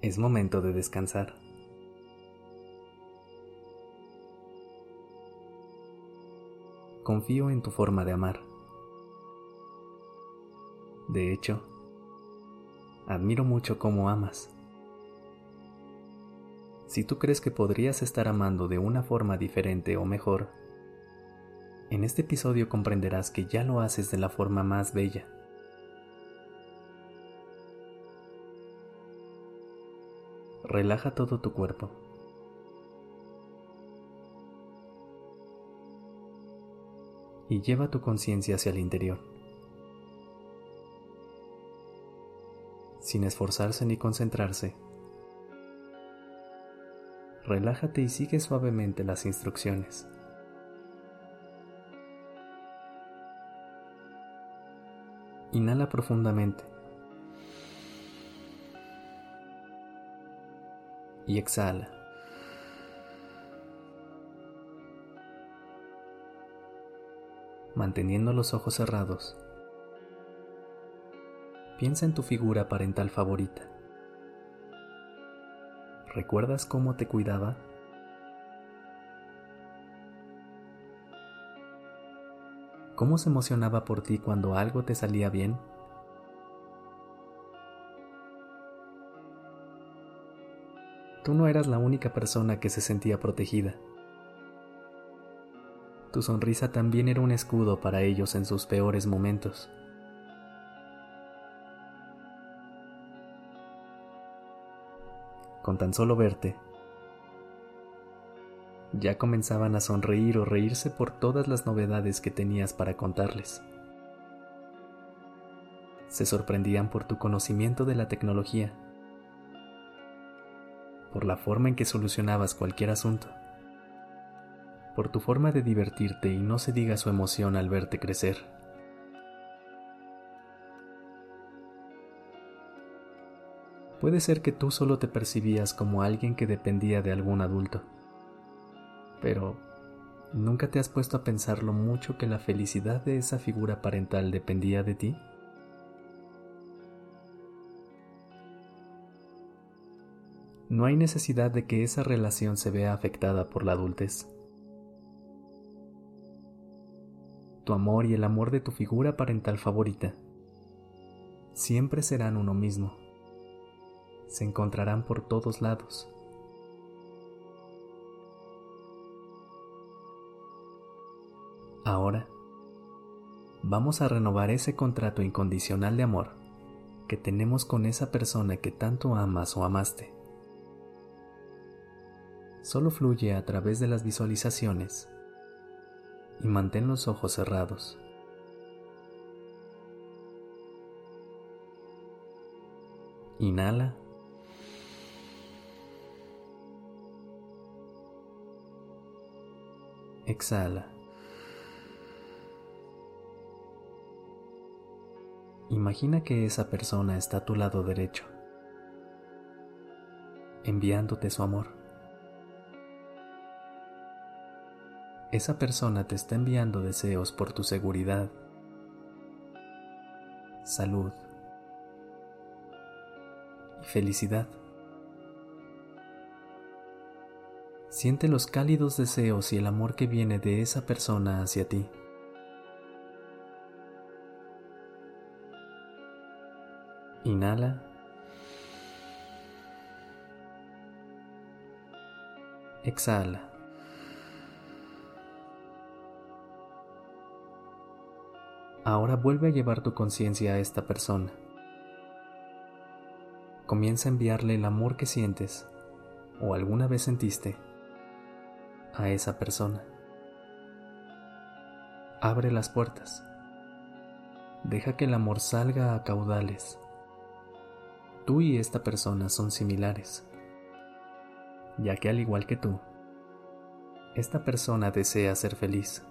Es momento de descansar. Confío en tu forma de amar. De hecho, admiro mucho cómo amas. Si tú crees que podrías estar amando de una forma diferente o mejor, en este episodio comprenderás que ya lo haces de la forma más bella. Relaja todo tu cuerpo. Y lleva tu conciencia hacia el interior. Sin esforzarse ni concentrarse. Relájate y sigue suavemente las instrucciones. Inhala profundamente. Y exhala. Manteniendo los ojos cerrados, piensa en tu figura parental favorita. ¿Recuerdas cómo te cuidaba? ¿Cómo se emocionaba por ti cuando algo te salía bien? Tú no eras la única persona que se sentía protegida. Tu sonrisa también era un escudo para ellos en sus peores momentos. Con tan solo verte, ya comenzaban a sonreír o reírse por todas las novedades que tenías para contarles. Se sorprendían por tu conocimiento de la tecnología, por la forma en que solucionabas cualquier asunto, por tu forma de divertirte y no se diga su emoción al verte crecer. Puede ser que tú solo te percibías como alguien que dependía de algún adulto pero ¿nunca te has puesto a pensar lo mucho que la felicidad de esa figura parental dependía de ti? No hay necesidad de que esa relación se vea afectada por la adultez. Tu amor y el amor de tu figura parental favorita siempre serán uno mismo. Se encontrarán por todos lados. Ahora, vamos a renovar ese contrato incondicional de amor que tenemos con esa persona que tanto amas o amaste. Solo fluye a través de las visualizaciones y mantén los ojos cerrados. Inhala. Exhala. Imagina que esa persona está a tu lado derecho, enviándote su amor. Esa persona te está enviando deseos por tu seguridad, salud y felicidad. Siente los cálidos deseos y el amor que viene de esa persona hacia ti. Inhala. Exhala. Ahora vuelve a llevar tu conciencia a esta persona. Comienza a enviarle el amor que sientes o alguna vez sentiste a esa persona. Abre las puertas. Deja que el amor salga a caudales tú y esta persona son similares, ya que al igual que tú, esta persona desea ser feliz.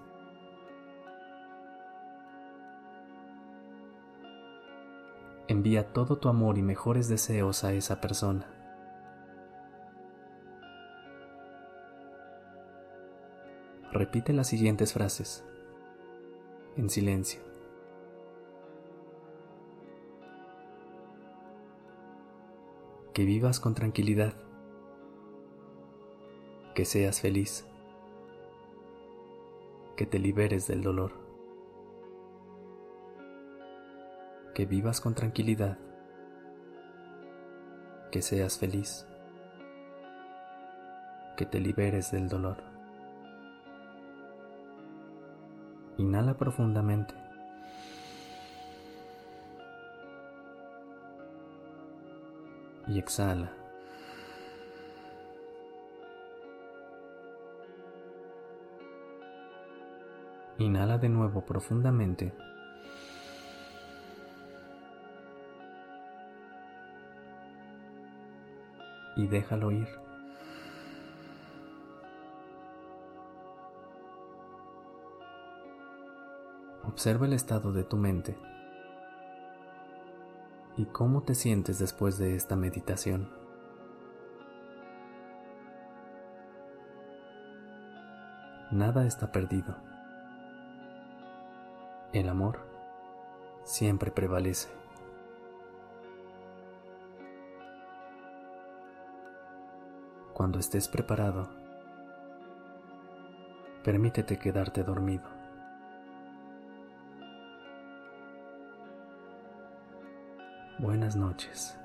Envía todo tu amor y mejores deseos a esa persona. Repite las siguientes frases en silencio. Que vivas con tranquilidad. Que seas feliz. Que te liberes del dolor. Que vivas con tranquilidad. Que seas feliz. Que te liberes del dolor. Inhala profundamente. Y exhala. Inhala de nuevo profundamente. Y déjalo ir. Observa el estado de tu mente y cómo te sientes después de esta meditación. Nada está perdido. El amor siempre prevalece. Cuando estés preparado, permítete quedarte dormido. Buenas noches.